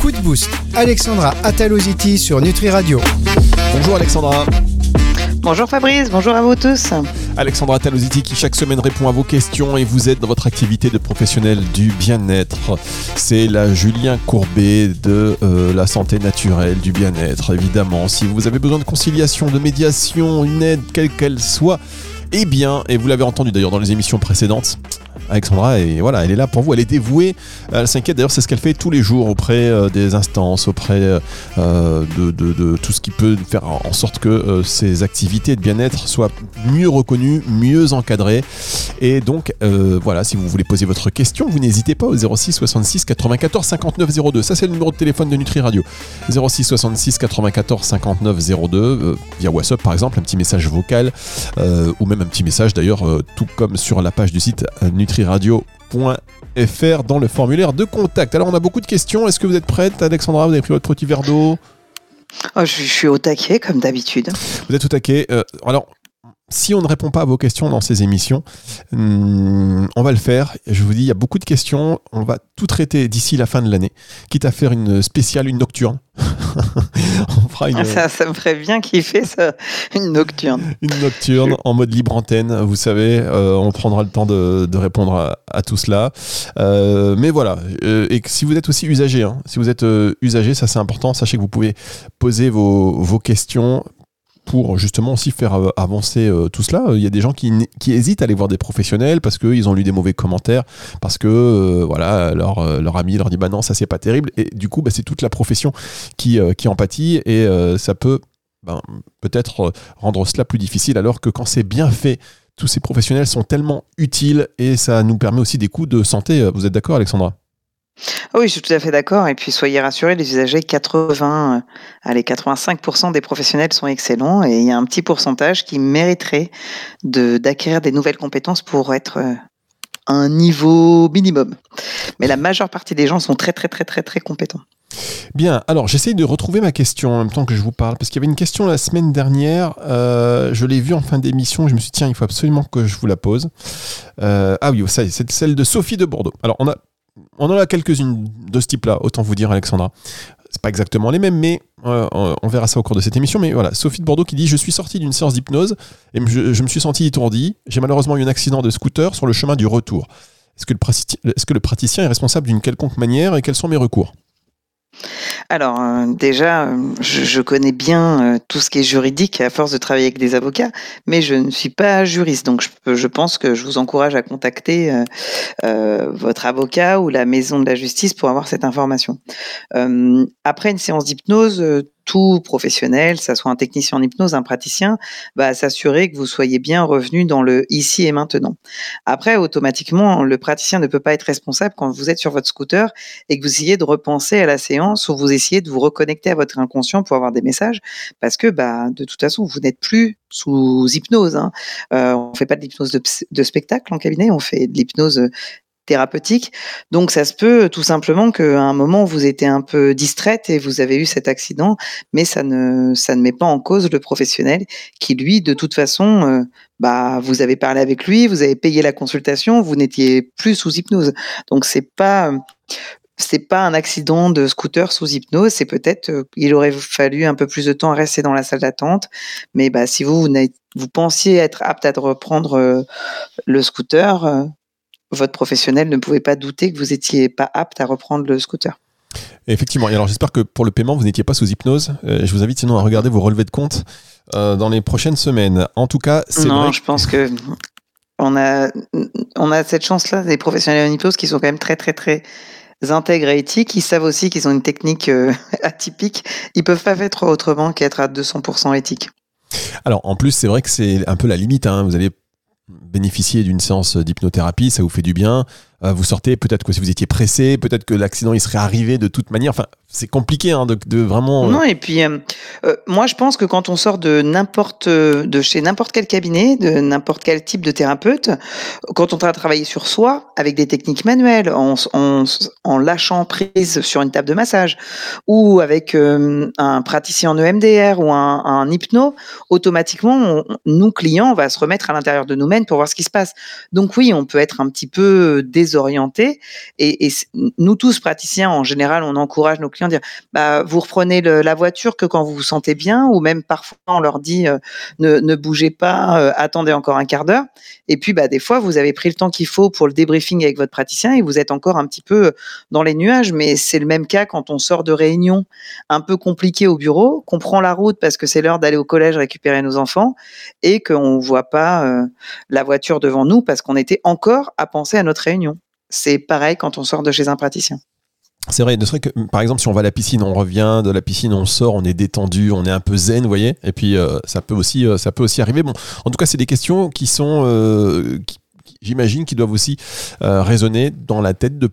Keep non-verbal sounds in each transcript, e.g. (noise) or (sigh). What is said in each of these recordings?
Coup de boost. Alexandra Ataloziti sur Nutri Radio. Bonjour Alexandra. Bonjour Fabrice, bonjour à vous tous. Alexandra Talositi qui chaque semaine répond à vos questions et vous aide dans votre activité de professionnel du bien-être. C'est la Julien Courbet de euh, la santé naturelle, du bien-être évidemment. Si vous avez besoin de conciliation, de médiation, une aide quelle qu'elle soit, eh bien, et vous l'avez entendu d'ailleurs dans les émissions précédentes, Alexandra, et voilà, elle est là pour vous, elle est dévouée, elle s'inquiète d'ailleurs, c'est ce qu'elle fait tous les jours auprès euh, des instances, auprès euh, de, tout ce qui peut faire en sorte que euh, ces activités de bien-être soient mieux reconnues, mieux encadrées. Et donc, voilà, si vous voulez poser votre question, vous n'hésitez pas au 06 66 94 59 02. Ça, c'est le numéro de téléphone de Nutri Radio. 06 66 94 59 02, via WhatsApp par exemple, un petit message vocal, ou même un petit message d'ailleurs, tout comme sur la page du site Nutri radio.fr dans le formulaire de contact. Alors on a beaucoup de questions. Est-ce que vous êtes prête, Alexandra? Vous avez pris votre petit verre d'eau? Oh, je, suis au taquet, comme d'habitude. Vous êtes au taquet. Euh, alors, si on ne répond pas à vos questions dans ces émissions, hmm, on va le faire. Je vous dis, il y a beaucoup de questions. On va tout traiter d'ici la fin de l'année, quitte à faire une spéciale, une nocturne. (laughs) fera une... ça, ça, me ferait bien kiffer ça, une nocturne. Une nocturne en mode libre antenne, vous savez, euh, on prendra le temps de, répondre à, tout cela. Euh, mais voilà, euh, et si vous êtes aussi usager, hein, si vous êtes usager, ça c'est important, sachez que vous pouvez poser vos, vos questions pour justement aussi faire euh, avancer euh, tout cela. Il y a des gens qui, hésitent à aller voir des professionnels parce qu'ils ont lu des mauvais commentaires, parce que euh, voilà, leur, ami leur dit bah non, ça c'est pas terrible. Et du coup, bah, c'est toute la profession qui, qui et ça peut ben, peut-être rendre cela plus difficile alors que quand c'est bien fait, tous ces professionnels sont tellement utiles et ça nous permet aussi des coups de santé. Vous êtes d'accord Alexandra? Oui, je suis tout à fait d'accord. Et puis, soyez rassurés, les usagers, 80, euh, allez, 85% des professionnels sont excellents et il y a un petit pourcentage qui mériterait d'acquérir des nouvelles compétences pour être euh, un niveau minimum. Mais la majeure partie des gens sont très, très, très, très, très compétents. Bien, alors j'essaye de retrouver ma question en même temps que je vous parle, parce qu'il y avait une question la semaine dernière, euh, je l'ai vue en fin d'émission, je me suis dit, tiens, il faut absolument que je vous la pose. ah oui, c'est celle de Sophie de Bordeaux. Alors, on a on en a quelques-unes de ce type-là, autant vous dire, Alexandra. C'est pas exactement les mêmes, mais euh, on verra ça au cours de cette émission. Mais voilà, Sophie de Bordeaux qui dit Je suis sortie d'une séance d'hypnose et je, me suis senti étourdi. J'ai malheureusement eu un accident de scooter sur le chemin du retour. Que, est-ce que le praticien est responsable d'une quelconque manière et quels sont mes recours? Alors euh, déjà, euh, je, connais bien euh, tout ce qui est juridique à force de travailler avec des avocats, mais je ne suis pas juriste, donc je, je pense que je vous encourage à contacter votre avocat ou la maison de la justice pour avoir cette information. après une séance d'hypnose, tout professionnel, ça soit un technicien en hypnose, un praticien, va s'assurer que vous soyez bien revenu dans le ici et maintenant. Après, automatiquement, le praticien ne peut pas être responsable quand vous êtes sur votre scooter et que vous essayez de repenser à la séance ou vous essayez de vous reconnecter à votre inconscient pour avoir des messages, parce que bah, de toute façon, vous n'êtes plus sous hypnose. Hein. Euh, on fait pas de l'hypnose de, spectacle en cabinet, on fait de l'hypnose thérapeutique. Donc ça se peut tout simplement qu'à un moment vous étiez un peu distraite et vous avez eu cet accident, mais ça ne ça ne met pas en cause le professionnel qui lui de toute façon euh, bah vous avez parlé avec lui, vous avez payé la consultation, vous n'étiez plus sous hypnose. Donc c'est pas c'est pas un accident de scooter sous hypnose, c'est peut-être euh, aurait fallu un peu plus de temps à rester dans la salle d'attente, mais bah si vous vous, pensiez être apte à reprendre euh, le scooter, votre professionnel ne pouvait pas douter que vous n'étiez pas apte à reprendre le scooter. Effectivement. Et alors j'espère que pour le paiement, vous n'étiez pas sous hypnose. Euh, je vous invite sinon à regarder vos relevés de compte euh, dans les prochaines semaines. En tout cas, c'est Non, je pense que on a, on a cette chance-là, des professionnels en hypnose qui sont quand même très, très, très intègres et éthiques. Ils savent aussi qu'ils ont une technique euh, (laughs) atypique. Ils peuvent pas faire autrement qu'être à 200% éthique. Alors en plus, c'est vrai que c'est un peu la limite. Hein. Vous allez bénéficier d'une séance d'hypnothérapie, ça vous fait du bien. Euh, vous sortez, peut-être que si vous étiez pressé, peut-être que l'accident il serait arrivé de toute manière. Enfin, c'est compliqué hein, de, vraiment. Non, et puis euh, euh, moi je pense que quand on sort de n'importe de chez n'importe quel cabinet, de n'importe quel type de thérapeute, quand on va travailler sur soi avec des techniques manuelles, en, lâchant prise sur une table de massage, ou avec euh, un praticien en EMDR ou un, hypno, automatiquement, nous clients, on va se remettre à l'intérieur de nous-mêmes pour voir ce qui se passe. Donc oui, on peut être un petit peu désorienté, et, nous tous praticiens, en général, on encourage nos clients dire bah, vous reprenez la voiture que quand vous vous sentez bien, ou même parfois on leur dit euh, ne, ne, bougez pas, euh, attendez encore un quart d'heure. Et puis bah, des fois vous avez pris le temps qu'il faut pour le débriefing avec votre praticien et vous êtes encore un petit peu dans les nuages. Mais c'est le même cas quand on sort de réunion un peu compliquée au bureau, qu'on prend la route parce que c'est l'heure d'aller au collège récupérer nos enfants et qu'on ne voit pas euh, la voiture devant nous parce qu'on était encore à penser à notre réunion. C'est pareil quand on sort de chez un praticien. C'est vrai, ne serait que, par exemple, si on va à la piscine, on revient de la piscine, on sort, on est détendu, on est un peu zen, vous voyez. Et puis, euh, ça, peut aussi, euh, ça peut aussi arriver. Bon, en tout cas, c'est des questions qui sont, euh, j'imagine, qui doivent aussi résonner dans la tête de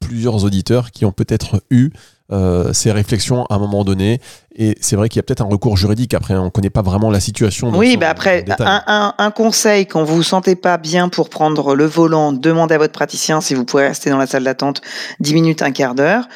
plusieurs auditeurs qui ont peut-être eu euh, ces réflexions à un moment donné. Et c'est vrai qu'il y a peut-être un recours juridique. Après, on ne connaît pas vraiment la situation. Oui, bah après, un, un, un, conseil, quand vous vous sentez pas bien pour prendre le volant, demandez à votre praticien si vous pouvez rester dans la salle d'attente 10 minutes, un quart d'heure.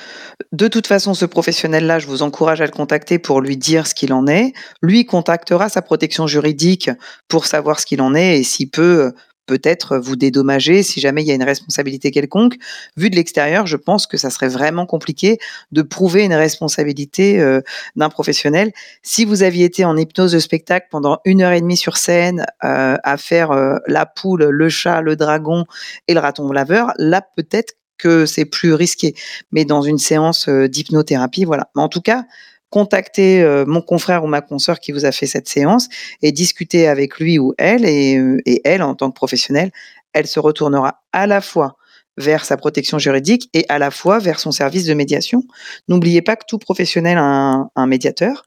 De toute façon, ce professionnel-là, je vous encourage à le contacter pour lui dire ce qu'il en est. Lui contactera sa protection juridique pour savoir ce qu'il en est et s'il peut peut-être vous dédommager si jamais il y a une responsabilité quelconque. Vu de l'extérieur, je pense que ça serait vraiment compliqué de prouver une responsabilité euh, d'un professionnel. Si vous aviez été en hypnose de spectacle pendant une heure et demie sur scène euh, à faire euh, la poule, le chat, le dragon et le raton laveur, là peut-être que c'est plus risqué. Mais dans une séance d'hypnothérapie, voilà. Mais en tout cas, contacter euh, mon confrère ou ma consoeur qui vous a fait cette séance et discuter avec lui ou elle et, euh, et elle en tant que professionnelle, elle se retournera à la fois vers sa protection juridique et à la fois vers son service de médiation. N'oubliez pas que tout professionnel a un, un médiateur.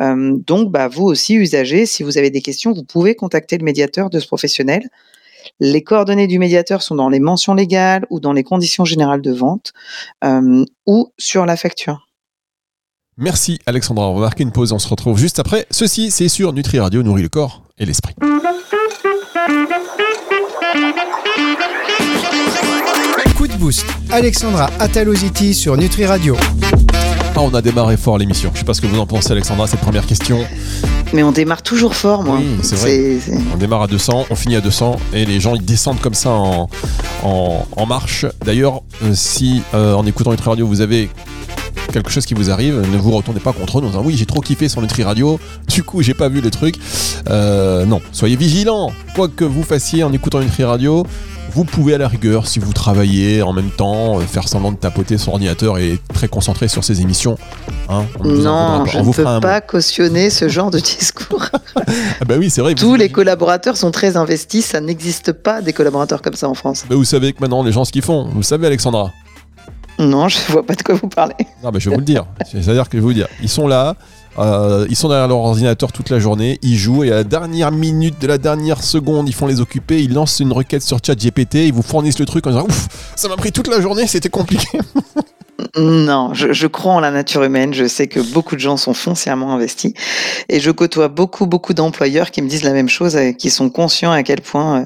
Euh, donc, bah, vous aussi, usagers, si vous avez des questions, vous pouvez contacter le médiateur de ce professionnel. Les coordonnées du médiateur sont dans les mentions légales ou dans les conditions générales de vente euh, ou sur la facture. Merci Alexandra. On va marquer une pause. On se retrouve juste après. Ceci, c'est sur Nutri Radio, nourrit le corps et l'esprit. Coup de boost. Alexandra Ataloziti sur Nutri Radio. Ah, on a démarré fort l'émission. Je sais pas ce que vous en pensez, Alexandra, cette première question. Mais on démarre toujours fort, moi. Oui, c'est vrai. C est, c est... On démarre à 200, on finit à 200, et les gens ils descendent comme ça en, en, en marche. D'ailleurs, euh, si euh, en écoutant Nutri Radio, vous avez quelque chose qui vous arrive, ne vous retournez pas contre nous en disant oui j'ai trop kiffé sur Nutri Radio, du coup j'ai pas vu les trucs. Euh, non, soyez vigilants, quoi que vous fassiez en écoutant Nutri Radio, vous pouvez à la rigueur, si vous travaillez en même temps, faire semblant de tapoter son ordinateur et être très concentré sur ces émissions. Hein, non, je ne peux pas cautionner ce genre de discours. (laughs) ah bah oui, c'est vrai. Tous les collaborateurs sont très investis, ça n'existe pas des collaborateurs comme ça en France. Bah vous savez que maintenant les gens ce qu'ils font, vous savez Alexandra non, je vois pas de quoi vous parlez. Non, mais je vais vous le dire. C'est-à-dire que je vais vous dire, ils sont là, euh, ils sont derrière leur ordinateur toute la journée, ils jouent et à la dernière minute de la dernière seconde, ils font les occuper, ils lancent une requête sur ChatGPT, ils vous fournissent le truc en disant ouf, ça m'a pris toute la journée, c'était compliqué. (laughs) Non, je, je, crois en la nature humaine. Je sais que beaucoup de gens sont foncièrement investis. Et je côtoie beaucoup, beaucoup d'employeurs qui me disent la même chose et qui sont conscients à quel point euh,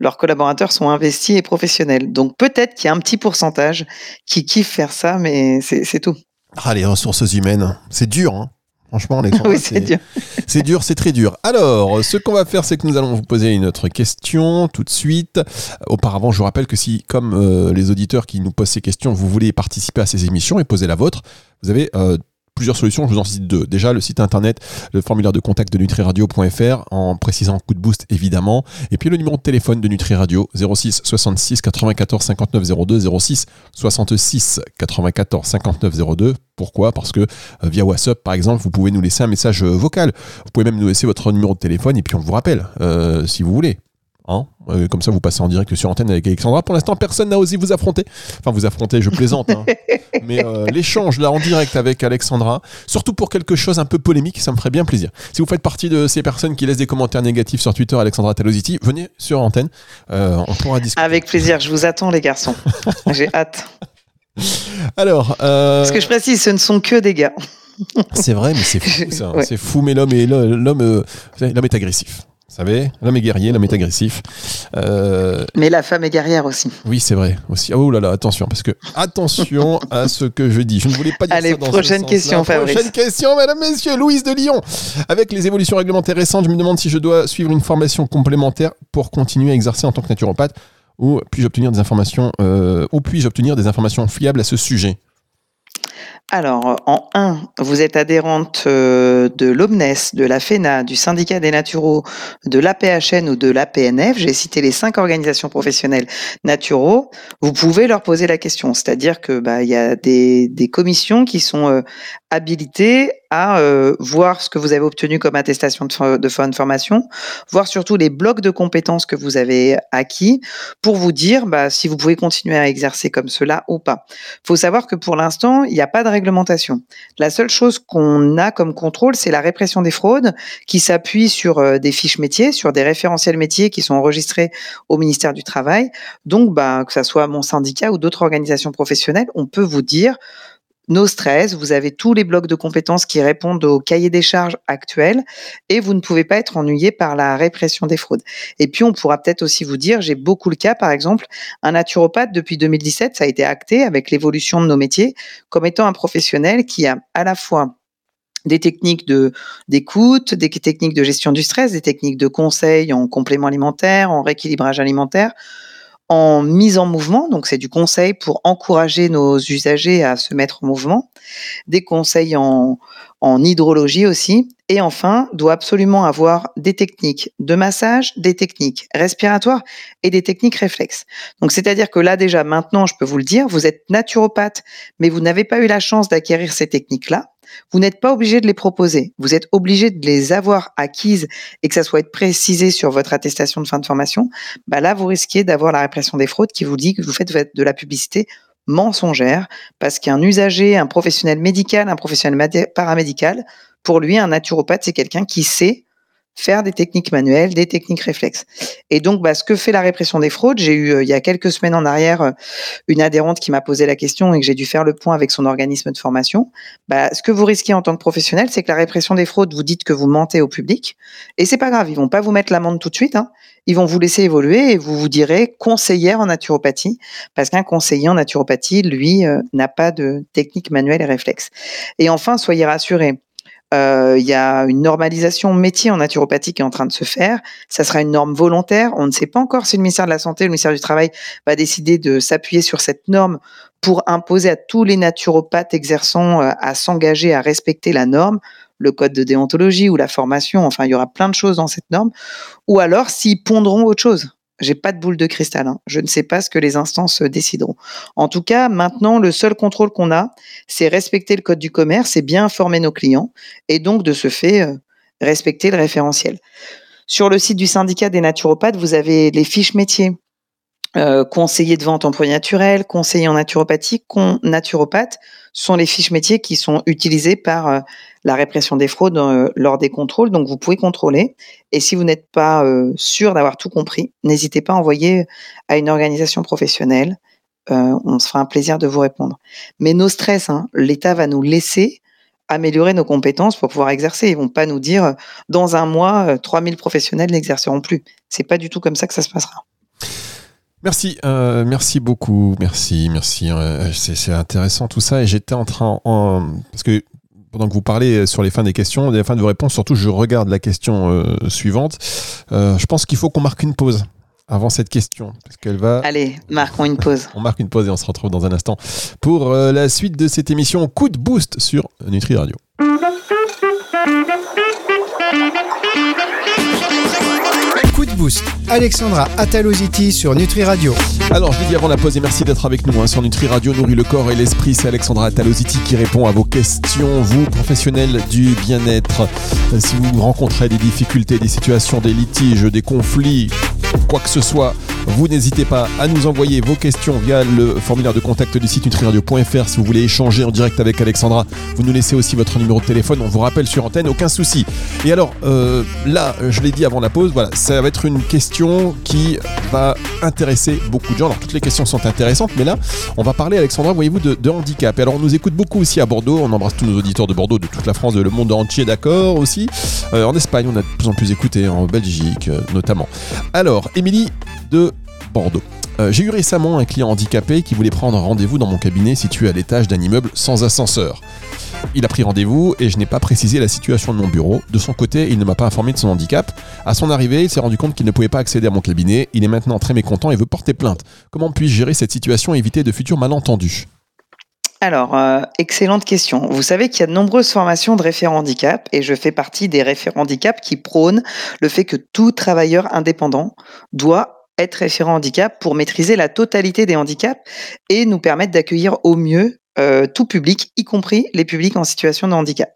leurs collaborateurs sont investis et professionnels. Donc peut-être qu'il y a un petit pourcentage qui kiffe faire ça, mais c'est tout. Ah, les ressources humaines, c'est dur. Hein Franchement, les oui, c'est dur. c'est dur, c'est très dur. Alors, ce qu'on va faire, c'est que nous allons vous poser une autre question tout de suite. Auparavant, je vous rappelle que si, comme euh, les auditeurs qui nous posent ces questions, vous voulez participer à ces émissions et poser la vôtre, vous avez euh, plusieurs solutions, je vous en cite deux. Déjà, le site internet, le formulaire de contact de nutriradio.fr en précisant coup de boost évidemment. Et puis le numéro de téléphone de Nutri Radio 06 66 94 59 02 06 66 94 59 02. Pourquoi? Parce que euh, via WhatsApp par exemple, vous pouvez nous laisser un message vocal. Vous pouvez même nous laisser votre numéro de téléphone et puis on vous rappelle euh, si vous voulez. Hein Euh, comme ça, vous passez en direct sur antenne avec Alexandra. Pour l'instant, personne n'a osé vous affronter. Enfin, vous affronter, je plaisante. hein. (laughs) Mais euh, l'échange là en direct avec Alexandra, surtout pour quelque chose un peu polémique, ça me ferait bien plaisir. Si vous faites partie de ces personnes qui laissent des commentaires négatifs sur Twitter, Alexandra Talositi, venez sur antenne. Euh, on pourra discuter. Avec plaisir, je vous attends les garçons. (laughs) J'ai hâte. Alors, euh, Parce que je précise, ce ne sont que des gars. c'est vrai, mais c'est fou ça. (laughs) Ouais. C'est fou, mais l'homme est, l'homme, l'homme est agressif. Vous savez, l'homme est guerrier, l'homme est agressif. Euh, Mais la femme est guerrière aussi. oui, c'est vrai aussi. Oh là là, attention, parce que attention à ce que je dis. Je ne voulais pas dire Allez, ça dans prochaine question, Fabrice. Prochaine question, mesdames, messieurs. Louise de Lyon. Avec les évolutions réglementaires récentes, je me demande si je dois suivre une formation complémentaire pour continuer à exercer en tant que naturopathe ou puis-je obtenir des informations euh, ou puis-je obtenir des informations fiables à ce sujet? Alors, en 1, vous êtes adhérente euh, de l'OMNES, de la FENA, du syndicat des naturaux, de l'APHN ou de l'APNF. J'ai cité les cinq organisations professionnelles naturaux. Vous pouvez leur poser la question. C'est-à-dire que bah, il y a des, des commissions qui sont euh, habilitées à euh, voir ce que vous avez obtenu comme attestation de, fin- de formation, voir surtout les blocs de compétences que vous avez acquis pour vous dire bah, si vous pouvez continuer à exercer comme cela ou pas. faut savoir que pour l'instant, il n'y a pas de réglementation. La seule chose qu'on a comme contrôle, c'est la répression des fraudes qui s'appuie sur euh, des fiches métiers, sur des référentiels métiers qui sont enregistrés au ministère du Travail. Donc, bah, que ça soit mon syndicat ou d'autres organisations professionnelles, on peut vous dire nos stress, vous avez tous les blocs de compétences qui répondent au cahier des charges actuel et vous ne pouvez pas être ennuyé par la répression des fraudes. Et puis, on pourra peut-être aussi vous dire, j'ai beaucoup le cas, par exemple, un naturopathe, depuis 2017, ça a été acté avec l'évolution de nos métiers, comme étant un professionnel qui a à la fois des techniques d'écoute, des techniques de gestion du stress, des techniques de conseil en complément alimentaire, en rééquilibrage alimentaire, en mise en mouvement, donc c'est du conseil pour encourager nos usagers à se mettre en mouvement, des conseils en, hydrologie aussi, et enfin, doit absolument avoir des techniques de massage, des techniques respiratoires et des techniques réflexes. Donc, c'est-à-dire que là, déjà, maintenant, je peux vous le dire, vous êtes naturopathe, mais vous n'avez pas eu la chance d'acquérir ces techniques-là. Vous n'êtes pas obligé de les proposer. Vous êtes obligé de les avoir acquises et que ça soit précisé sur votre attestation de fin de formation. Bah là, vous risquez d'avoir la répression des fraudes qui vous dit que vous faites de la publicité mensongère parce qu'un usager, un professionnel médical, un professionnel paramédical, pour lui, un naturopathe, c'est quelqu'un qui sait faire des techniques manuelles, des techniques réflexes. Et donc, bah, ce que fait la répression des fraudes, j'ai eu euh, il y a quelques semaines en arrière euh, une adhérente qui m'a posé la question et que j'ai dû faire le point avec son organisme de formation. Bah, ce que vous risquez en tant que professionnel, c'est que la répression des fraudes, vous dites que vous mentez au public, et c'est pas grave, ils vont pas vous mettre l'amende tout de suite. Hein. Ils vont vous laisser évoluer et vous vous direz conseillère en naturopathie, parce qu'un conseiller en naturopathie, lui, euh, n'a pas de technique manuelle et réflexe. Et enfin, soyez rassurés. Euh, Il y a une normalisation métier en naturopathie qui est en train de se faire. Ça sera une norme volontaire. On ne sait pas encore si le ministère de la Santé, le ministère du Travail va décider de s'appuyer sur cette norme pour imposer à tous les naturopathes exerçant euh, à s'engager à respecter la norme, le code de déontologie ou la formation. Enfin, il y aura plein de choses dans cette norme. Ou alors s'ils pondront autre chose. J'ai pas de boule de cristal. hein. Je ne sais pas ce que les instances euh, décideront. En tout cas, maintenant, le seul contrôle qu'on a, c'est respecter le code du commerce et bien informer nos clients et donc de ce fait euh, respecter le référentiel. Sur le site du syndicat des naturopathes, vous avez les fiches métiers. Euh, conseiller de vente en produits naturels, conseiller en naturopathie, con, naturopathe sont les fiches métiers qui sont utilisées par euh, la répression des fraudes euh, lors des contrôles. Donc vous pouvez contrôler. Et si vous n'êtes pas sûr d'avoir tout compris, n'hésitez pas à envoyer à une organisation professionnelle. On se fera un plaisir de vous répondre. Mais nos stress, hein, l'État va nous laisser améliorer nos compétences pour pouvoir exercer. Ils vont pas nous dire dans un mois, euh, 3000 professionnels n'exerceront plus. C'est pas du tout comme ça que ça se passera. Merci, euh, merci beaucoup, merci, merci. euh, c'est intéressant tout ça. Et j'étais en train, en, parce que pendant que vous parlez sur les fins des questions, les fins de vos réponses, surtout je regarde la question euh, suivante. Euh, je pense qu'il faut qu'on marque une pause avant cette question, parce qu'elle va. Allez, marquons une pause. On marque une pause et on se retrouve dans un instant pour euh, la suite de cette émission Coup de boost sur Nutri Radio. Coup de boost. Alexandra Ataloziti sur Nutri Radio. Alors, je l'ai dit avant la pause et merci d'être avec nous hein, sur Nutri Radio, nourrit le corps et l'esprit. C'est Alexandra Talositi qui répond à vos questions, vous, professionnels du bien-être. Euh, Si vous rencontrez des difficultés, des situations, des litiges, des conflits, quoi que ce soit, vous n'hésitez pas à nous envoyer vos questions via le formulaire de contact du site nutriradio.fr si vous voulez échanger en direct avec Alexandra. Vous nous laissez aussi votre numéro de téléphone, on vous rappelle sur antenne, aucun souci. Et alors, euh, là, je l'ai dit avant la pause, voilà, ça va être une question qui va intéresser beaucoup de gens. Alors, toutes les questions sont intéressantes, mais là, on va parler, Alexandra, voyez-vous, de, handicap. Et alors, on nous écoute beaucoup aussi à Bordeaux, on embrasse tous nos auditeurs de Bordeaux, de toute la France, de le monde entier, d'accord aussi. Euh, en Espagne, on a de plus en plus écouté, en Belgique euh, notamment. Alors, Émilie de Bordeaux. Euh, j'ai eu récemment un client handicapé qui voulait prendre rendez-vous dans mon cabinet situé à l'étage d'un immeuble sans ascenseur. Il a pris rendez-vous et je n'ai pas précisé la situation de mon bureau. De son côté, il ne m'a pas informé de son handicap. À son arrivée, il s'est rendu compte qu'il ne pouvait pas accéder à mon cabinet. Il est maintenant très mécontent et veut porter plainte. Comment puis-je gérer cette situation et éviter de futurs malentendus? Alors, euh, excellente question. Vous savez qu'il y a de nombreuses formations de référents handicap et je fais partie des référents handicap qui prônent le fait que tout travailleur indépendant doit être référent handicap pour maîtriser la totalité des handicaps et nous permettre d'accueillir au mieux euh, tout public, y compris les publics en situation de handicap.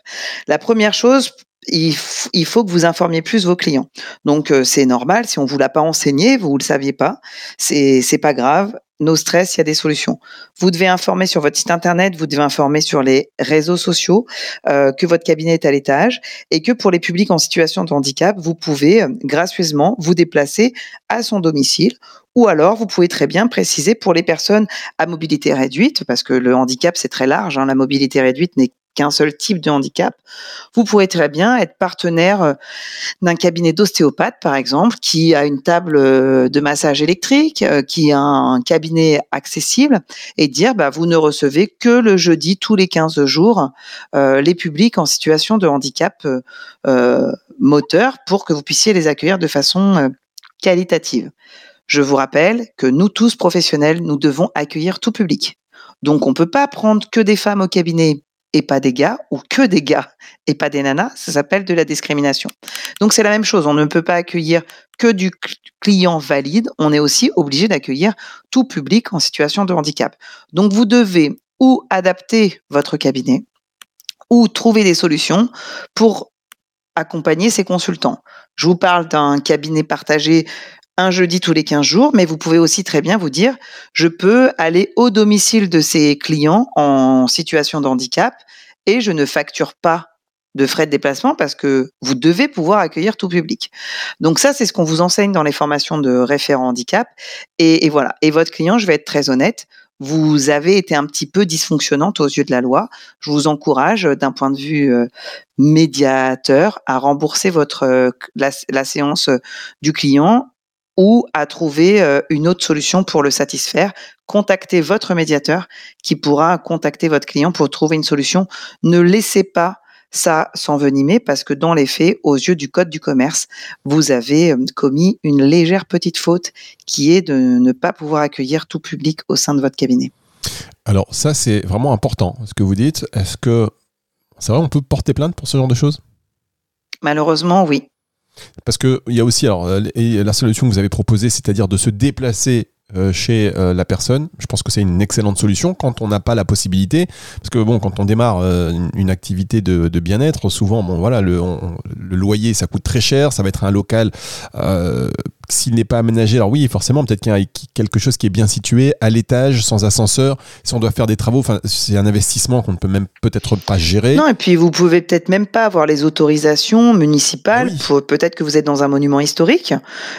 La première chose, il, faut que vous informiez plus vos clients. Donc euh, c'est normal, si on vous l'a pas enseigné, vous ne le saviez pas, c'est pas grave. No stress, il y a des solutions. Vous devez informer sur votre site internet, vous devez informer sur les réseaux sociaux euh, que votre cabinet est à l'étage et que pour les publics en situation de handicap, vous pouvez euh, gracieusement vous déplacer à son domicile ou alors vous pouvez très bien préciser pour les personnes à mobilité réduite, parce que le handicap c'est très large, hein, la mobilité réduite n'est qu'un seul type de handicap, vous pourrez très bien être partenaire euh, d'un cabinet d'ostéopathe, par exemple, qui a une table euh, de massage électrique, euh, qui a un cabinet accessible, et dire, bah, vous ne recevez que le jeudi tous les 15 jours les publics en situation de handicap moteur pour que vous puissiez les accueillir de façon qualitative. Je vous rappelle que nous tous professionnels, nous devons accueillir tout public. Donc on ne peut pas prendre que des femmes au cabinet et pas des gars, ou que des gars et pas des nanas, ça s'appelle de la discrimination. Donc c'est la même chose, on ne peut pas accueillir que du client valide, on est aussi obligé d'accueillir tout public en situation de handicap. Donc vous devez ou adapter votre cabinet, ou trouver des solutions pour accompagner ces consultants. Je vous parle d'un cabinet partagé un jeudi tous les 15 jours, mais vous pouvez aussi très bien vous dire, je peux aller au domicile de ces clients en situation de handicap et je ne facture pas de frais de déplacement parce que vous devez pouvoir accueillir tout public. Donc ça, c'est ce qu'on vous enseigne dans les formations de référent handicap. Et, voilà. Et votre client, je vais être très honnête, vous avez été un petit peu dysfonctionnante aux yeux de la loi. Je vous encourage, d'un point de vue euh, médiateur, à rembourser votre euh, la séance du client ou à trouver euh, une autre solution pour le satisfaire. Contactez votre médiateur qui pourra contacter votre client pour trouver une solution. Ne laissez pas ça s'envenimer parce que dans les faits, aux yeux du Code du commerce, vous avez euh, commis une légère petite faute qui est de ne pas pouvoir accueillir tout public au sein de votre cabinet. Alors ça, c'est vraiment important ce que vous dites. Est-ce que c'est vrai, on peut porter plainte pour ce genre de choses? Malheureusement, oui. Parce qu'il y a aussi alors, euh, la solution que vous avez proposée, c'est-à-dire de se déplacer euh, chez euh, la personne. Je pense que c'est une excellente solution quand on n'a pas la possibilité, parce que bon, quand on démarre une activité de, bien-être, souvent, bon voilà, le, le, loyer ça coûte très cher, ça va être un local s'il n'est pas aménagé, alors oui, forcément, peut-être qu'il y a quelque chose qui est bien situé, à l'étage, sans ascenseur. Si on doit faire des travaux, c'est un investissement qu'on ne peut même peut-être pas gérer. Non, et puis vous pouvez peut-être même pas avoir les autorisations municipales. Peut-être que vous êtes dans un monument historique.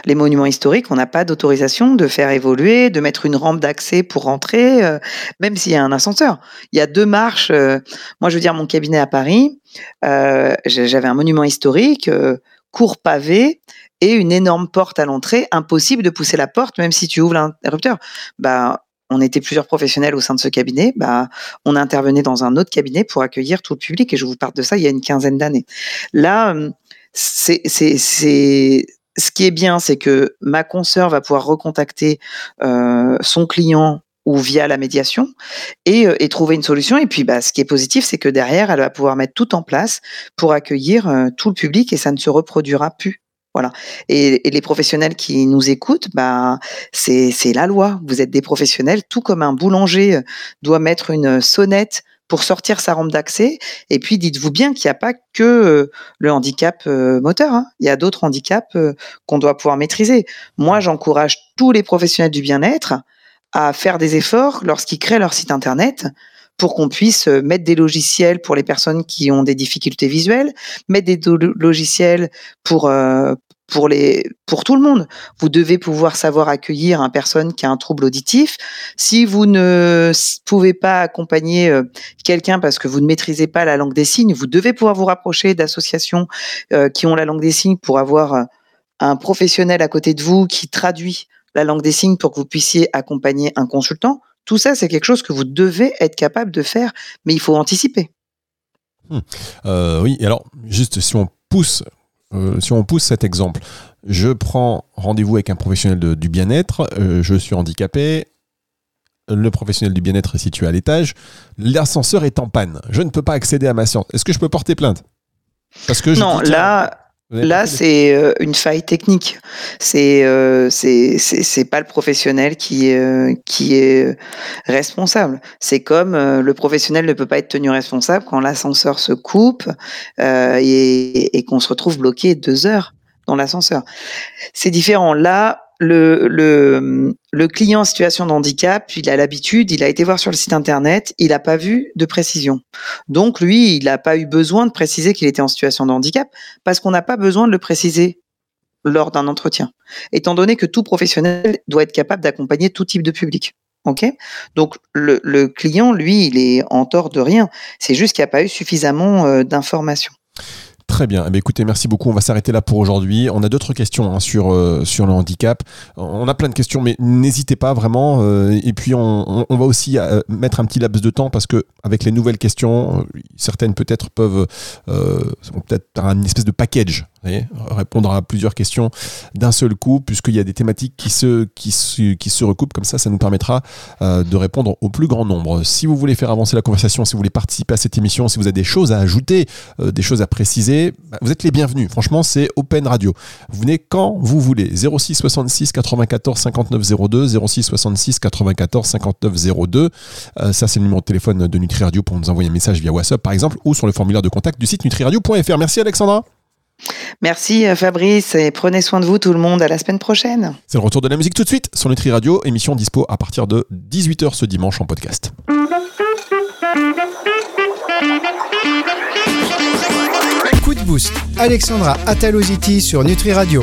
Les monuments historiques, on n'a pas d'autorisation de faire évoluer, de mettre une rampe d'accès pour rentrer, euh, même s'il y a un ascenseur. Il y a deux marches. Euh, moi, je veux dire, mon cabinet à Paris, euh, j'avais un monument historique, court pavé et une énorme porte à l'entrée, impossible de pousser la porte même si tu ouvres l'interrupteur. Bah, on était plusieurs professionnels au sein de ce cabinet, bah, on intervenait dans un autre cabinet pour accueillir tout le public et je vous parle de ça il y a une quinzaine d'années. Là, hum, c'est, c'est, c'est, ce qui est bien, c'est que ma consoeur va pouvoir recontacter euh, son client ou via la médiation et, euh, et, trouver une solution. Et puis, bah, ce qui est positif, c'est que derrière, elle va pouvoir mettre tout en place pour accueillir euh, tout le public et ça ne se reproduira plus. Voilà. Et, les professionnels qui nous écoutent, bah, c'est la loi. Vous êtes des professionnels, tout comme un boulanger doit mettre une sonnette pour sortir sa rampe d'accès. Et puis, dites-vous bien qu'il n'y a pas que le handicap moteur. Hein. Il y a d'autres handicaps qu'on doit pouvoir maîtriser. Moi, j'encourage tous les professionnels du bien-être à faire des efforts lorsqu'ils créent leur site internet pour qu'on puisse mettre des logiciels pour les personnes qui ont des difficultés visuelles, mettre des logiciels pour pour les pour tout le monde. Vous devez pouvoir savoir accueillir une personne qui a un trouble auditif. Si vous ne pouvez pas accompagner quelqu'un parce que vous ne maîtrisez pas la langue des signes, vous devez pouvoir vous rapprocher d'associations qui ont la langue des signes pour avoir un professionnel à côté de vous qui traduit la langue des signes pour que vous puissiez accompagner un consultant. Tout ça, c'est quelque chose que vous devez être capable de faire, mais il faut anticiper. Hmm. Euh, oui, alors juste si on pousse, euh, si on pousse cet exemple, je prends rendez-vous avec un professionnel du bien-être, euh, je suis handicapé, le professionnel du bien-être est situé à l'étage, l'ascenseur est en panne, je ne peux pas accéder à ma séance. Est-ce que je peux porter plainte? Parce que non, là, Là, c'est euh, une faille technique. C'est euh, c'est pas le professionnel qui euh, qui est responsable. C'est comme euh, le professionnel ne peut pas être tenu responsable quand l'ascenseur se coupe et, et qu'on se retrouve bloqué deux heures dans l'ascenseur. C'est différent. Là, le, client en situation de handicap, il a l'habitude, il a été voir sur le site internet, il n'a pas vu de précision. Donc lui, il n'a pas eu besoin de préciser qu'il était en situation de handicap parce qu'on n'a pas besoin de le préciser lors d'un entretien, étant donné que tout professionnel doit être capable d'accompagner tout type de public. Ok? Donc le, le, client, lui, il est en tort de rien. C'est juste qu'il n'y a pas eu suffisamment euh, d'informations. Très bien. Eh écoutez, merci beaucoup. On va s'arrêter là pour aujourd'hui. On a d'autres questions hein, sur, euh, sur le handicap. On a plein de questions, mais n'hésitez pas vraiment. Euh, et puis, on, va aussi euh, mettre un petit laps de temps parce que avec les nouvelles questions, certaines peut-être peuvent peut-être une espèce de package répondre à plusieurs questions d'un seul coup, puisqu'il y a des thématiques qui se, qui, se, qui se recoupent comme ça, ça nous permettra euh, de répondre au plus grand nombre. Si vous voulez faire avancer la conversation, si vous voulez participer à cette émission, si vous avez des choses à ajouter, euh, des choses à préciser, bah, vous êtes les bienvenus. Franchement, c'est Open Radio. Vous venez quand vous voulez. 06 66 94 59 02, 06 66 94 59 02. ça, c'est le numéro de téléphone de Nutri Radio pour nous envoyer un message via WhatsApp, par exemple, ou sur le formulaire de contact du site nutriradio.fr. Merci Alexandra. Merci euh, Fabrice et prenez soin de vous tout le monde. À la semaine prochaine. C'est le retour de la musique tout de suite sur Nutri Radio, émission dispo à partir de 18h ce dimanche en podcast. Coup de boost. Alexandra Ataloziti sur Nutri Radio.